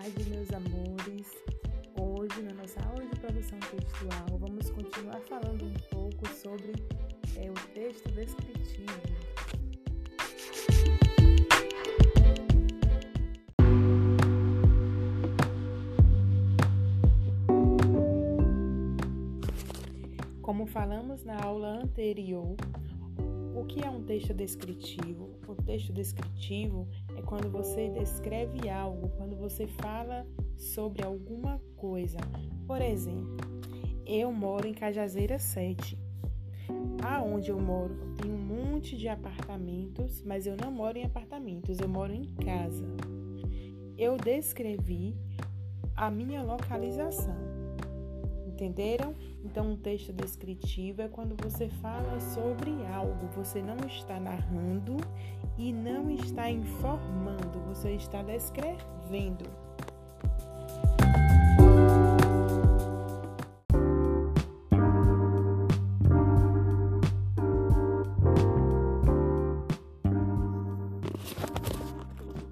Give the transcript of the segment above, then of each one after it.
tarde, meus amores. Hoje, na nossa aula de produção textual, vamos continuar falando um pouco sobre é, o texto descritivo. Como falamos na aula anterior, o que é um texto descritivo? O texto descritivo é quando você descreve algo, quando você fala sobre alguma coisa. Por exemplo, eu moro em Cajazeira 7. Aonde eu moro tem um monte de apartamentos, mas eu não moro em apartamentos, eu moro em casa. Eu descrevi a minha localização. Entenderam? Então, um texto descritivo é quando você fala sobre algo, você não está narrando está informando, você está descrevendo.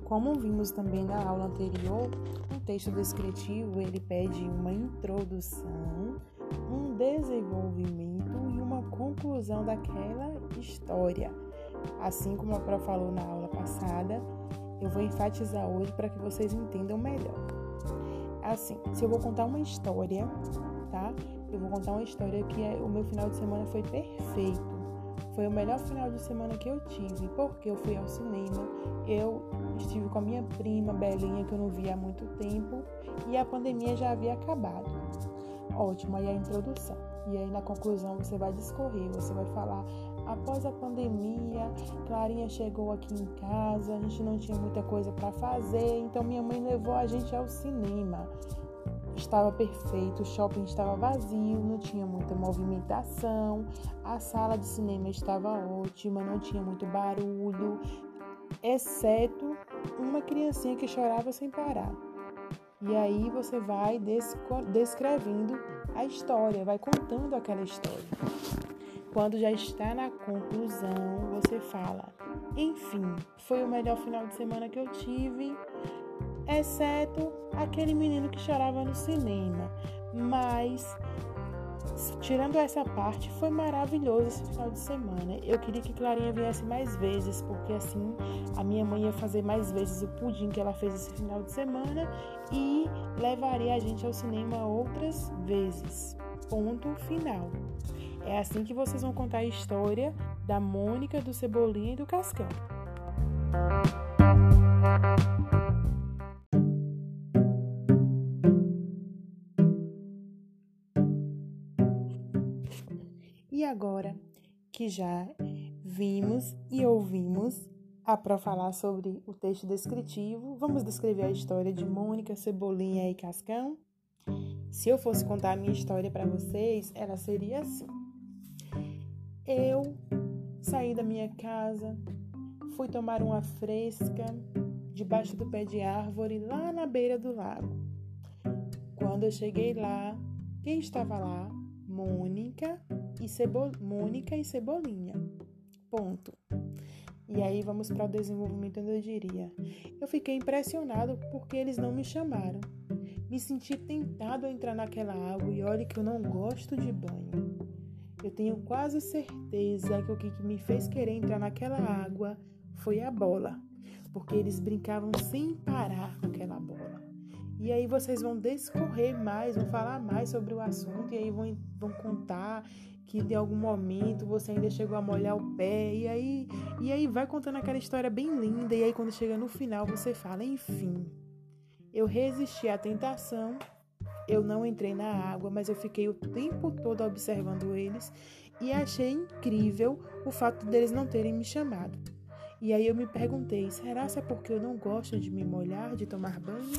Como vimos também na aula anterior, um texto descritivo ele pede uma introdução, um desenvolvimento e uma conclusão daquela história. Assim como a Pro falou na aula passada, eu vou enfatizar hoje para que vocês entendam melhor. Assim, se eu vou contar uma história, tá? Eu vou contar uma história que é, o meu final de semana foi perfeito foi o melhor final de semana que eu tive, porque eu fui ao cinema, eu estive com a minha prima Belinha, que eu não via há muito tempo, e a pandemia já havia acabado. Ótimo, aí a introdução. E aí na conclusão você vai discorrer, você vai falar, após a pandemia, Clarinha chegou aqui em casa, a gente não tinha muita coisa para fazer, então minha mãe levou a gente ao cinema estava perfeito, o shopping estava vazio, não tinha muita movimentação, a sala de cinema estava ótima, não tinha muito barulho, exceto uma criancinha que chorava sem parar. E aí você vai descrevendo a história, vai contando aquela história. Quando já está na conclusão, você fala: enfim, foi o melhor final de semana que eu tive exceto aquele menino que chorava no cinema. Mas, tirando essa parte, foi maravilhoso esse final de semana. Eu queria que Clarinha viesse mais vezes, porque assim a minha mãe ia fazer mais vezes o pudim que ela fez esse final de semana e levaria a gente ao cinema outras vezes. Ponto final. É assim que vocês vão contar a história da Mônica, do Cebolinha e do Cascão. E agora que já vimos e ouvimos a Pro falar sobre o texto descritivo, vamos descrever a história de Mônica, Cebolinha e Cascão? Se eu fosse contar a minha história para vocês, ela seria assim. Eu saí da minha casa, fui tomar uma fresca debaixo do pé de árvore lá na beira do lago. Quando eu cheguei lá, quem estava lá? Mônica e. Mônica e Cebolinha. Ponto. E aí vamos para o desenvolvimento eu diria. Eu fiquei impressionado porque eles não me chamaram. Me senti tentado a entrar naquela água e olhe que eu não gosto de banho. Eu tenho quase certeza que o que me fez querer entrar naquela água foi a bola, porque eles brincavam sem parar com aquela bola. E aí vocês vão discorrer mais, vão falar mais sobre o assunto, e aí vão, vão contar que de algum momento você ainda chegou a molhar o pé, e aí, e aí vai contando aquela história bem linda, e aí quando chega no final você fala, enfim, eu resisti à tentação, eu não entrei na água, mas eu fiquei o tempo todo observando eles e achei incrível o fato deles não terem me chamado. E aí eu me perguntei, será que é porque eu não gosto de me molhar, de tomar banho?